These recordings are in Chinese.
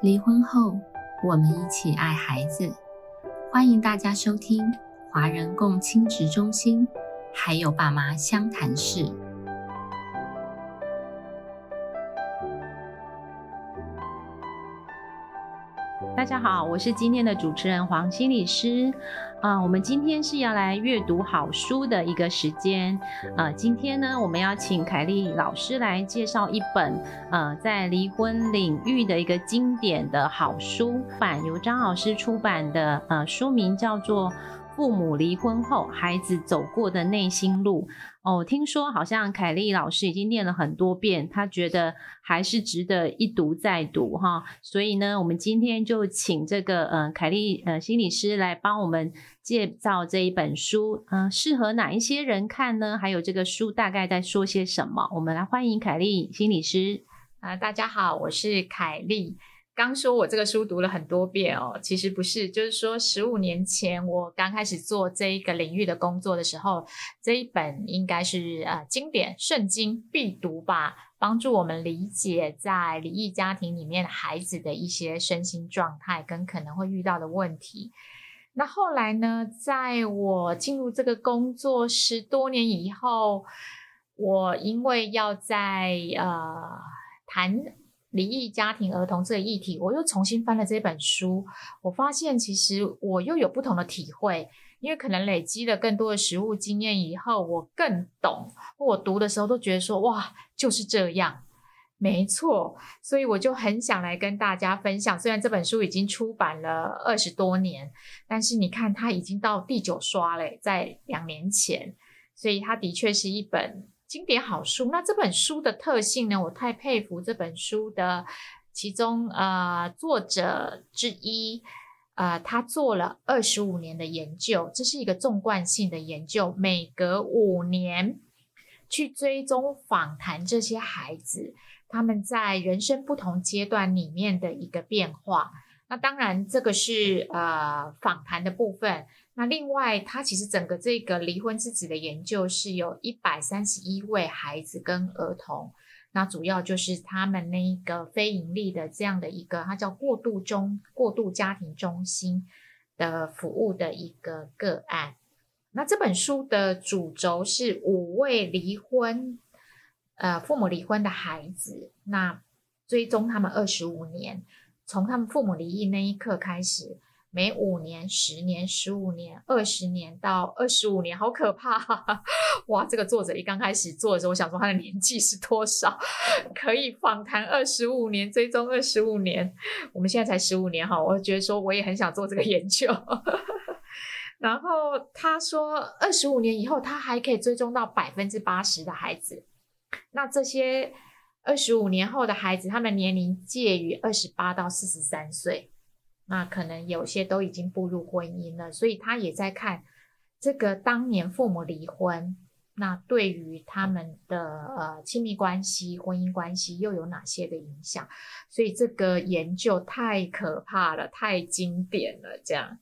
离婚后，我们一起爱孩子。欢迎大家收听华人共亲职中心，还有爸妈相谈室。大家好，我是今天的主持人黄心理师。啊，我们今天是要来阅读好书的一个时间。呃，今天呢，我们要请凯丽老师来介绍一本呃，在离婚领域的一个经典的好书版，由张老师出版的。呃，书名叫做。父母离婚后，孩子走过的内心路哦，听说好像凯丽老师已经念了很多遍，她觉得还是值得一读再读哈。所以呢，我们今天就请这个呃凯丽呃心理师来帮我们介绍这一本书，嗯，适合哪一些人看呢？还有这个书大概在说些什么？我们来欢迎凯丽心理师啊，大家好，我是凯丽。刚说我这个书读了很多遍哦，其实不是，就是说十五年前我刚开始做这一个领域的工作的时候，这一本应该是呃经典圣经必读吧，帮助我们理解在离异家庭里面孩子的一些身心状态跟可能会遇到的问题。那后来呢，在我进入这个工作十多年以后，我因为要在呃谈。离异家庭儿童这个议题，我又重新翻了这本书，我发现其实我又有不同的体会，因为可能累积了更多的实务经验以后，我更懂。我读的时候都觉得说，哇，就是这样，没错。所以我就很想来跟大家分享。虽然这本书已经出版了二十多年，但是你看它已经到第九刷了，在两年前，所以它的确是一本。经典好书，那这本书的特性呢？我太佩服这本书的其中呃作者之一，呃，他做了二十五年的研究，这是一个纵贯性的研究，每隔五年去追踪访谈这些孩子，他们在人生不同阶段里面的一个变化。那当然，这个是呃访谈的部分。那另外，他其实整个这个离婚之子的研究是有一百三十一位孩子跟儿童，那主要就是他们那一个非盈利的这样的一个，它叫过渡中过渡家庭中心的服务的一个个案。那这本书的主轴是五位离婚，呃，父母离婚的孩子，那追踪他们二十五年，从他们父母离异那一刻开始。每五年、十年、十五年、二十年到二十五年，好可怕！哇，这个作者一刚开始做的时候，我想说他的年纪是多少？可以访谈二十五年，追踪二十五年。我们现在才十五年哈，我觉得说我也很想做这个研究。然后他说，二十五年以后，他还可以追踪到百分之八十的孩子。那这些二十五年后的孩子，他们年龄介于二十八到四十三岁。那可能有些都已经步入婚姻了，所以他也在看这个当年父母离婚，那对于他们的呃亲密关系、婚姻关系又有哪些的影响？所以这个研究太可怕了，太经典了。这样，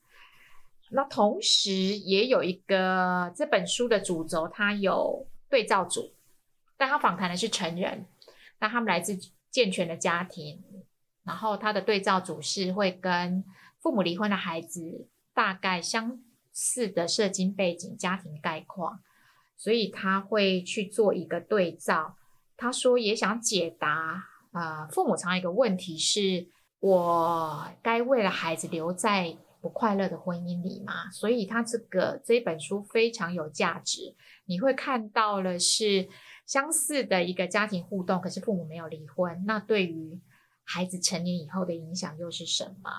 那同时也有一个这本书的主轴，它有对照组，但他访谈的是成人，那他们来自健全的家庭。然后他的对照组是会跟父母离婚的孩子大概相似的社经背景、家庭概况，所以他会去做一个对照。他说也想解答啊，父母常一个问题是：我该为了孩子留在不快乐的婚姻里吗？所以他这个这本书非常有价值。你会看到了是相似的一个家庭互动，可是父母没有离婚。那对于孩子成年以后的影响又是什么？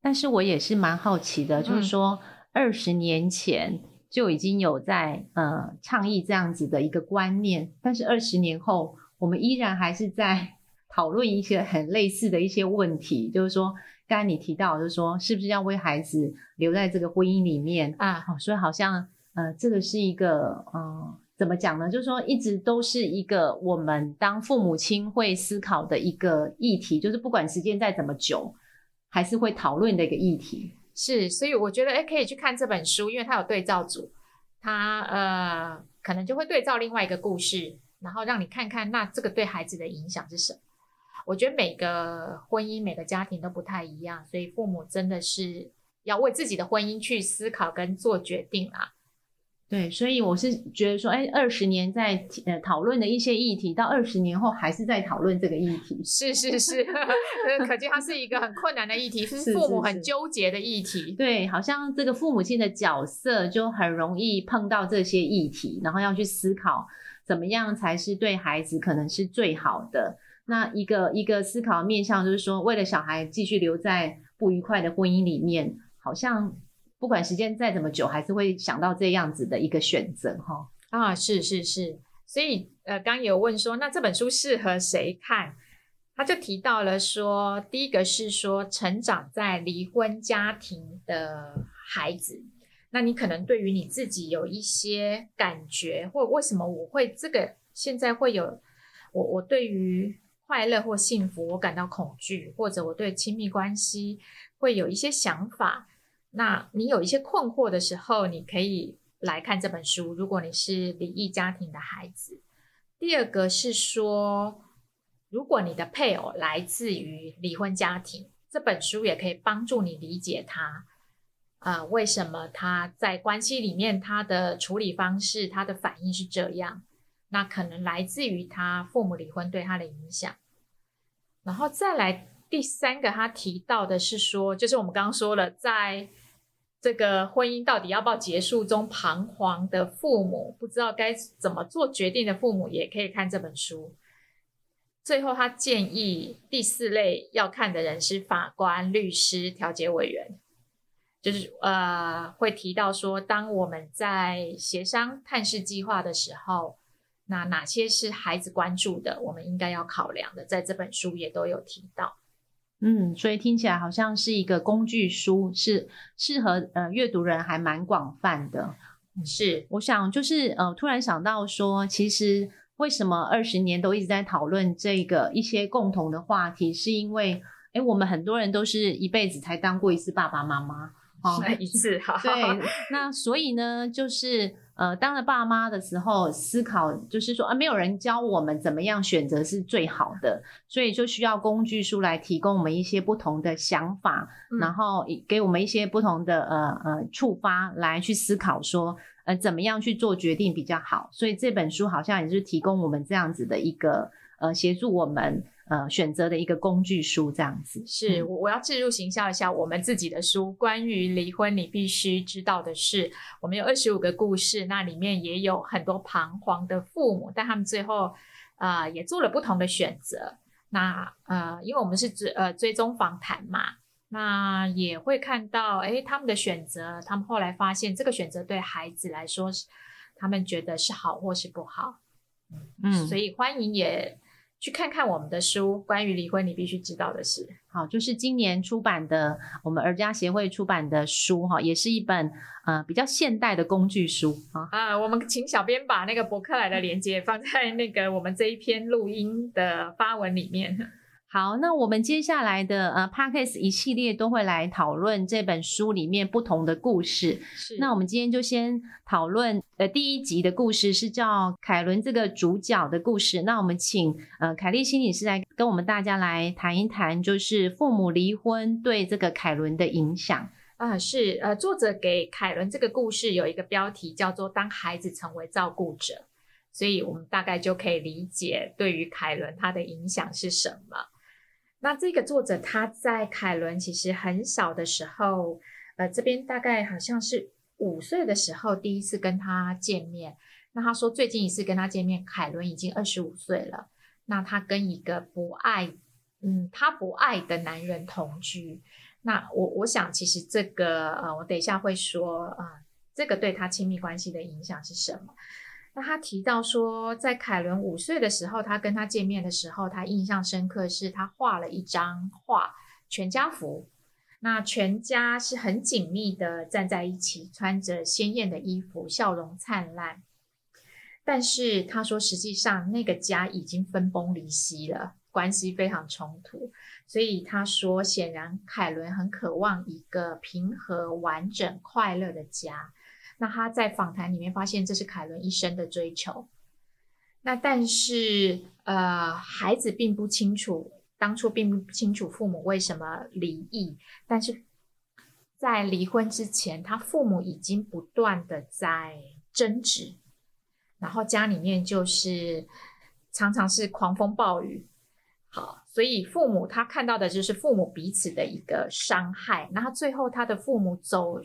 但是我也是蛮好奇的，就是说二十年前就已经有在呃倡议这样子的一个观念，但是二十年后我们依然还是在 讨论一些很类似的一些问题，就是说刚才你提到，就是说是不是要为孩子留在这个婚姻里面啊？所以好像呃这个是一个嗯。怎么讲呢？就是说，一直都是一个我们当父母亲会思考的一个议题，就是不管时间再怎么久，还是会讨论的一个议题。是，所以我觉得，哎，可以去看这本书，因为它有对照组，它呃，可能就会对照另外一个故事，然后让你看看那这个对孩子的影响是什么。我觉得每个婚姻、每个家庭都不太一样，所以父母真的是要为自己的婚姻去思考跟做决定啊。对，所以我是觉得说，哎，二十年在呃讨论的一些议题，到二十年后还是在讨论这个议题。是是是，可见它是一个很困难的议题，是父母很纠结的议题。对，好像这个父母亲的角色就很容易碰到这些议题，然后要去思考怎么样才是对孩子可能是最好的。那一个一个思考面向就是说，为了小孩继续留在不愉快的婚姻里面，好像。不管时间再怎么久，还是会想到这样子的一个选择哈。啊，是是是，所以呃，刚有问说，那这本书适合谁看？他就提到了说，第一个是说成长在离婚家庭的孩子，那你可能对于你自己有一些感觉，或为什么我会这个现在会有我我对于快乐或幸福我感到恐惧，或者我对亲密关系会有一些想法。那你有一些困惑的时候，你可以来看这本书。如果你是离异家庭的孩子，第二个是说，如果你的配偶来自于离婚家庭，这本书也可以帮助你理解他，啊，为什么他在关系里面他的处理方式、他的反应是这样？那可能来自于他父母离婚对他的影响，然后再来。第三个，他提到的是说，就是我们刚刚说了，在这个婚姻到底要不要结束中彷徨的父母，不知道该怎么做决定的父母，也可以看这本书。最后，他建议第四类要看的人是法官、律师、调解委员，就是呃，会提到说，当我们在协商探视计划的时候，那哪些是孩子关注的，我们应该要考量的，在这本书也都有提到。嗯，所以听起来好像是一个工具书，是适合呃阅读人还蛮广泛的。是，我想就是呃突然想到说，其实为什么二十年都一直在讨论这个一些共同的话题，是因为哎我们很多人都是一辈子才当过一次爸爸妈妈。哦，一次哈。对，那所以呢，就是呃，当了爸妈的时候，思考就是说啊，没有人教我们怎么样选择是最好的，所以就需要工具书来提供我们一些不同的想法，然后给我们一些不同的呃呃触发来去思考说呃怎么样去做决定比较好。所以这本书好像也是提供我们这样子的一个呃协助我们。呃，选择的一个工具书这样子，是我我要置入行销一下我们自己的书，关于离婚你必须知道的事。我们有二十五个故事，那里面也有很多彷徨的父母，但他们最后呃也做了不同的选择。那呃，因为我们是追呃追踪访谈嘛，那也会看到哎他们的选择，他们后来发现这个选择对孩子来说是他们觉得是好或是不好，嗯，所以欢迎也。去看看我们的书，关于离婚你必须知道的事。好，就是今年出版的我们儿家协会出版的书哈，也是一本呃比较现代的工具书啊。啊，我们请小编把那个博客来的链接放在那个我们这一篇录音的发文里面。好，那我们接下来的呃 p a c k e s 一系列都会来讨论这本书里面不同的故事。是，那我们今天就先讨论呃第一集的故事，是叫凯伦这个主角的故事。那我们请呃凯莉心理师来跟我们大家来谈一谈，就是父母离婚对这个凯伦的影响啊。是，呃，作者给凯伦这个故事有一个标题叫做“当孩子成为照顾者”，所以我们大概就可以理解对于凯伦他的影响是什么。那这个作者他在凯伦其实很小的时候，呃，这边大概好像是五岁的时候第一次跟他见面。那他说最近一次跟他见面，凯伦已经二十五岁了。那他跟一个不爱，嗯，他不爱的男人同居。那我我想其实这个呃，我等一下会说啊，这个对他亲密关系的影响是什么？那他提到说，在凯伦五岁的时候，他跟他见面的时候，他印象深刻是他画了一张画，全家福。那全家是很紧密的站在一起，穿着鲜艳的衣服，笑容灿烂。但是他说，实际上那个家已经分崩离析了，关系非常冲突。所以他说，显然凯伦很渴望一个平和、完整、快乐的家。那他在访谈里面发现，这是凯伦一生的追求。那但是，呃，孩子并不清楚当初并不清楚父母为什么离异，但是在离婚之前，他父母已经不断的在争执，然后家里面就是常常是狂风暴雨。好，所以父母他看到的就是父母彼此的一个伤害。那最后他的父母走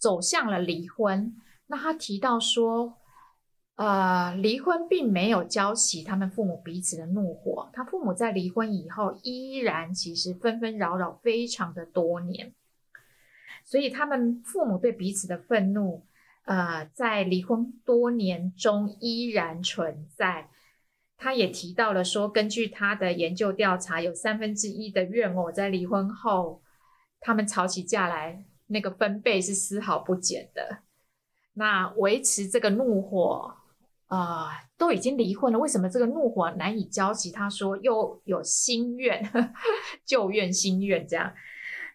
走向了离婚。那他提到说，呃，离婚并没有浇熄他们父母彼此的怒火。他父母在离婚以后，依然其实纷纷扰扰非常的多年。所以他们父母对彼此的愤怒，呃，在离婚多年中依然存在。他也提到了说，根据他的研究调查，有三分之一的怨偶在离婚后，他们吵起架来，那个分贝是丝毫不减的。那维持这个怒火，啊，都已经离婚了，为什么这个怒火难以浇熄？他说又有心愿，旧怨新怨这样。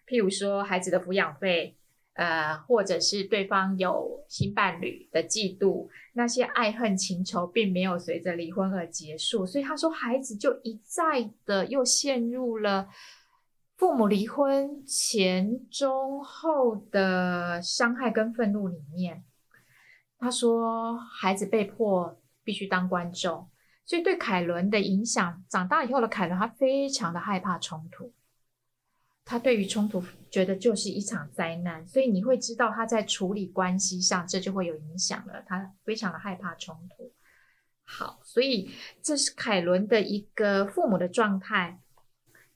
譬如说孩子的抚养费。呃，或者是对方有新伴侣的嫉妒，那些爱恨情仇并没有随着离婚而结束，所以他说孩子就一再的又陷入了父母离婚前、中、后的伤害跟愤怒里面。他说孩子被迫必须当观众，所以对凯伦的影响，长大以后的凯伦他非常的害怕冲突。他对于冲突觉得就是一场灾难，所以你会知道他在处理关系上这就会有影响了。他非常的害怕冲突。好，所以这是凯伦的一个父母的状态。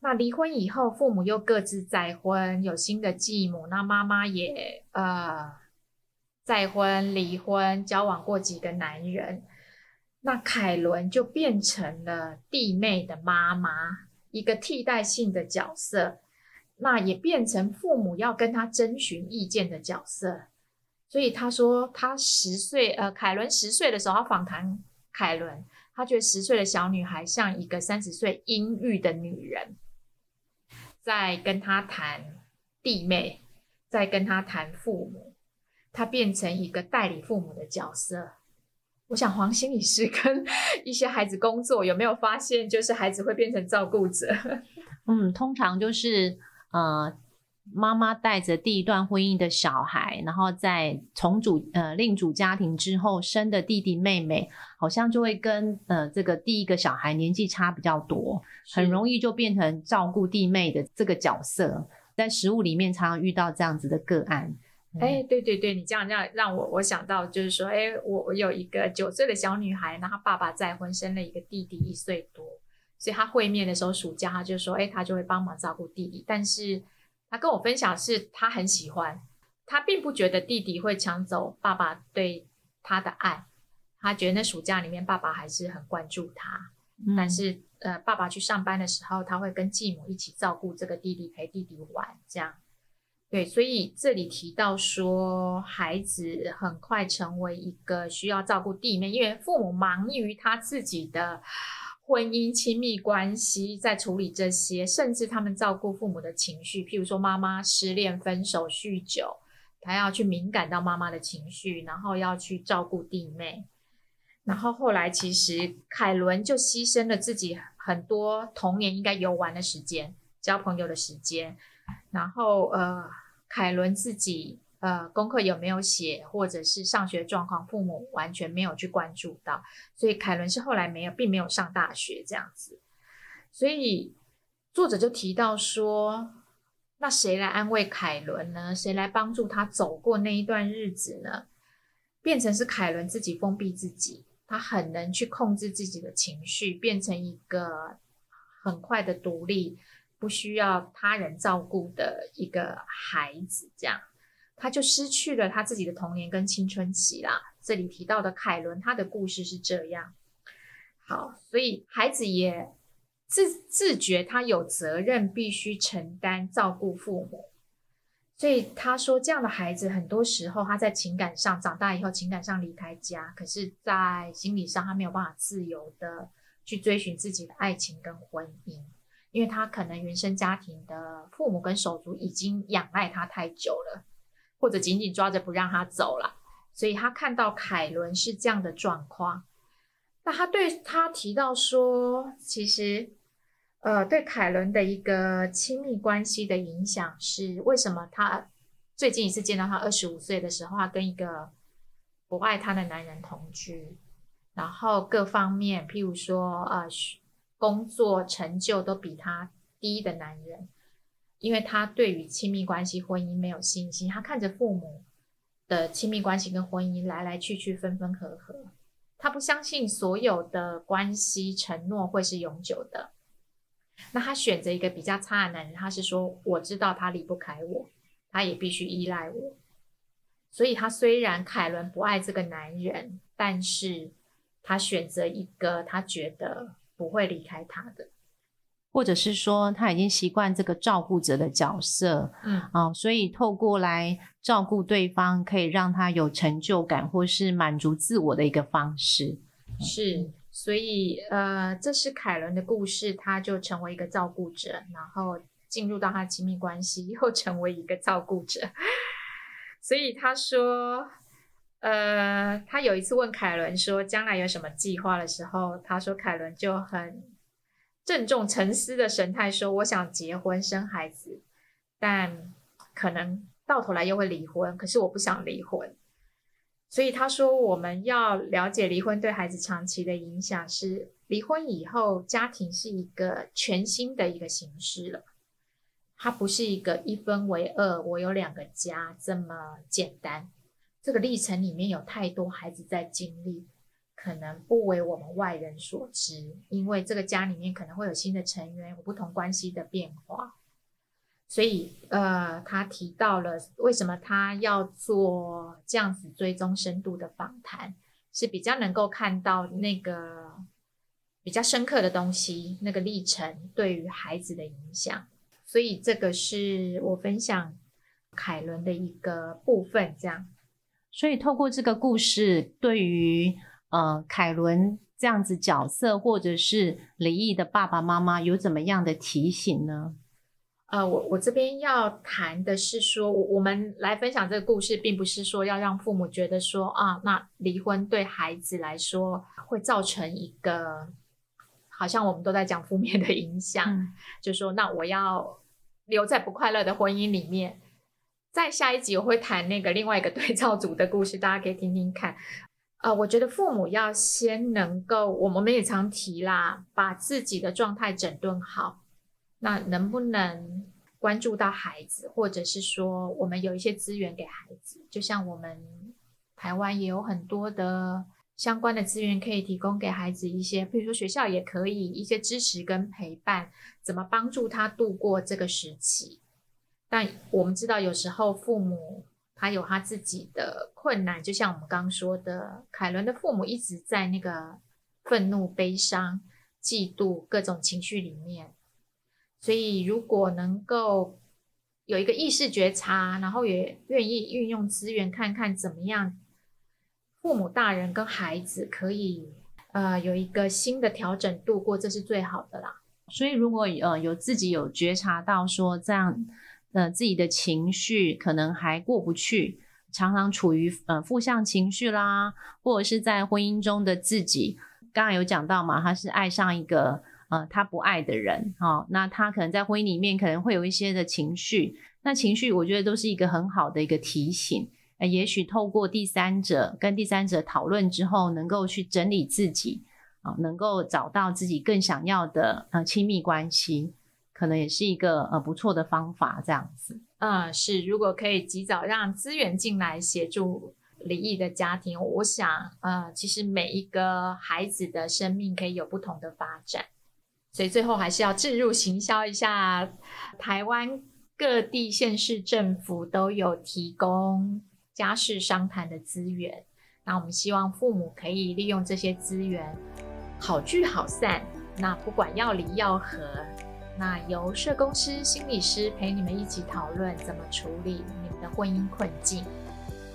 那离婚以后，父母又各自再婚，有新的继母。那妈妈也呃再婚、离婚，交往过几个男人。那凯伦就变成了弟妹的妈妈，一个替代性的角色。那也变成父母要跟他征询意见的角色，所以他说他十岁，呃，凯伦十岁的时候，他访谈凯伦，他觉得十岁的小女孩像一个三十岁阴郁的女人，在跟他谈弟妹，在跟他谈父母，他变成一个代理父母的角色。我想黄心理师 跟一些孩子工作，有没有发现，就是孩子会变成照顾者？嗯，通常就是。呃，妈妈带着第一段婚姻的小孩，然后在重组呃另组家庭之后生的弟弟妹妹，好像就会跟呃这个第一个小孩年纪差比较多，很容易就变成照顾弟妹的这个角色，在食物里面常常遇到这样子的个案。哎，对对对，你这样这样让我我想到就是说，哎，我我有一个九岁的小女孩，那她爸爸再婚生了一个弟弟一岁多。所以他会面的时候，暑假他就说：“哎，他就会帮忙照顾弟弟。”但是他跟我分享是，他很喜欢，他并不觉得弟弟会抢走爸爸对他的爱。他觉得那暑假里面，爸爸还是很关注他。但是，呃，爸爸去上班的时候，他会跟继母一起照顾这个弟弟，陪弟弟玩，这样。对，所以这里提到说，孩子很快成为一个需要照顾弟妹，因为父母忙于他自己的。婚姻亲密关系在处理这些，甚至他们照顾父母的情绪，譬如说妈妈失恋、分手、酗酒，他要去敏感到妈妈的情绪，然后要去照顾弟妹。然后后来其实凯伦就牺牲了自己很多童年应该游玩的时间、交朋友的时间。然后呃，凯伦自己。呃，功课有没有写，或者是上学状况，父母完全没有去关注到，所以凯伦是后来没有，并没有上大学这样子。所以作者就提到说，那谁来安慰凯伦呢？谁来帮助他走过那一段日子呢？变成是凯伦自己封闭自己，他很能去控制自己的情绪，变成一个很快的独立，不需要他人照顾的一个孩子这样。他就失去了他自己的童年跟青春期啦。这里提到的凯伦，他的故事是这样。好，所以孩子也自自觉他有责任，必须承担照顾父母。所以他说，这样的孩子很多时候他在情感上长大以后，情感上离开家，可是，在心理上他没有办法自由的去追寻自己的爱情跟婚姻，因为他可能原生家庭的父母跟手足已经仰赖他太久了。或者紧紧抓着不让他走了，所以他看到凯伦是这样的状况，那他对他提到说，其实呃，对凯伦的一个亲密关系的影响是，为什么他最近一次见到他二十五岁的时候，他跟一个不爱他的男人同居，然后各方面，譬如说，呃，工作成就都比他低的男人，因为他对于亲密关系、婚姻没有信心，他看着父母的亲密关系跟婚姻来来去去、分分合合，他不相信所有的关系承诺会是永久的。那他选择一个比较差的男人，他是说我知道他离不开我，他也必须依赖我。所以，他虽然凯伦不爱这个男人，但是他选择一个他觉得不会离开他的，或者是说他已经习惯这个照顾者的角色，嗯啊，所以透过来照顾对方，可以让他有成就感，或是满足自我的一个方式，是。所以，呃，这是凯伦的故事，他就成为一个照顾者，然后进入到他亲密关系，又成为一个照顾者。所以他说，呃，他有一次问凯伦说将来有什么计划的时候，他说凯伦就很郑重沉思的神态说：“我想结婚生孩子，但可能到头来又会离婚，可是我不想离婚。”所以他说，我们要了解离婚对孩子长期的影响是，离婚以后家庭是一个全新的一个形式了，它不是一个一分为二，我有两个家这么简单。这个历程里面有太多孩子在经历，可能不为我们外人所知，因为这个家里面可能会有新的成员，有不同关系的变化。所以，呃，他提到了为什么他要做这样子追踪深度的访谈，是比较能够看到那个比较深刻的东西，那个历程对于孩子的影响。所以，这个是我分享凯伦的一个部分。这样，所以透过这个故事，对于呃凯伦这样子角色，或者是离异的爸爸妈妈，有怎么样的提醒呢？呃，我我这边要谈的是说，我我们来分享这个故事，并不是说要让父母觉得说啊，那离婚对孩子来说会造成一个好像我们都在讲负面的影响，就说那我要留在不快乐的婚姻里面。在下一集我会谈那个另外一个对照组的故事，大家可以听听看。呃，我觉得父母要先能够，我们也常提啦，把自己的状态整顿好。那能不能关注到孩子，或者是说我们有一些资源给孩子？就像我们台湾也有很多的相关的资源可以提供给孩子一些，比如说学校也可以一些支持跟陪伴，怎么帮助他度过这个时期？但我们知道有时候父母他有他自己的困难，就像我们刚刚说的，凯伦的父母一直在那个愤怒、悲伤、嫉妒各种情绪里面。所以，如果能够有一个意识觉察，然后也愿意运用资源，看看怎么样，父母大人跟孩子可以呃有一个新的调整度过，这是最好的啦。所以，如果呃有自己有觉察到说这样呃自己的情绪可能还过不去，常常处于呃负向情绪啦，或者是在婚姻中的自己，刚刚有讲到嘛，他是爱上一个。呃，他不爱的人，哈，那他可能在婚姻里面可能会有一些的情绪，那情绪我觉得都是一个很好的一个提醒，呃，也许透过第三者跟第三者讨论之后，能够去整理自己，啊，能够找到自己更想要的呃亲密关系，可能也是一个呃不错的方法，这样子。嗯，是，如果可以及早让资源进来协助离异的家庭，我想，呃，其实每一个孩子的生命可以有不同的发展。所以最后还是要置入行销一下，台湾各地县市政府都有提供家事商谈的资源。那我们希望父母可以利用这些资源，好聚好散。那不管要离要合，那由社工师、心理师陪你们一起讨论怎么处理你们的婚姻困境。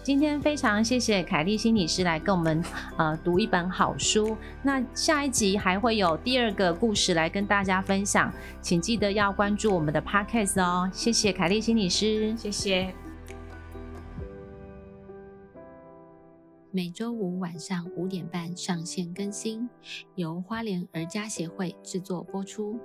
今天非常谢谢凯丽心理师来跟我们呃读一本好书。那下一集还会有第二个故事来跟大家分享，请记得要关注我们的 podcast 哦。谢谢凯丽心理师，谢谢。每周五晚上五点半上线更新，由花莲儿家协会制作播出。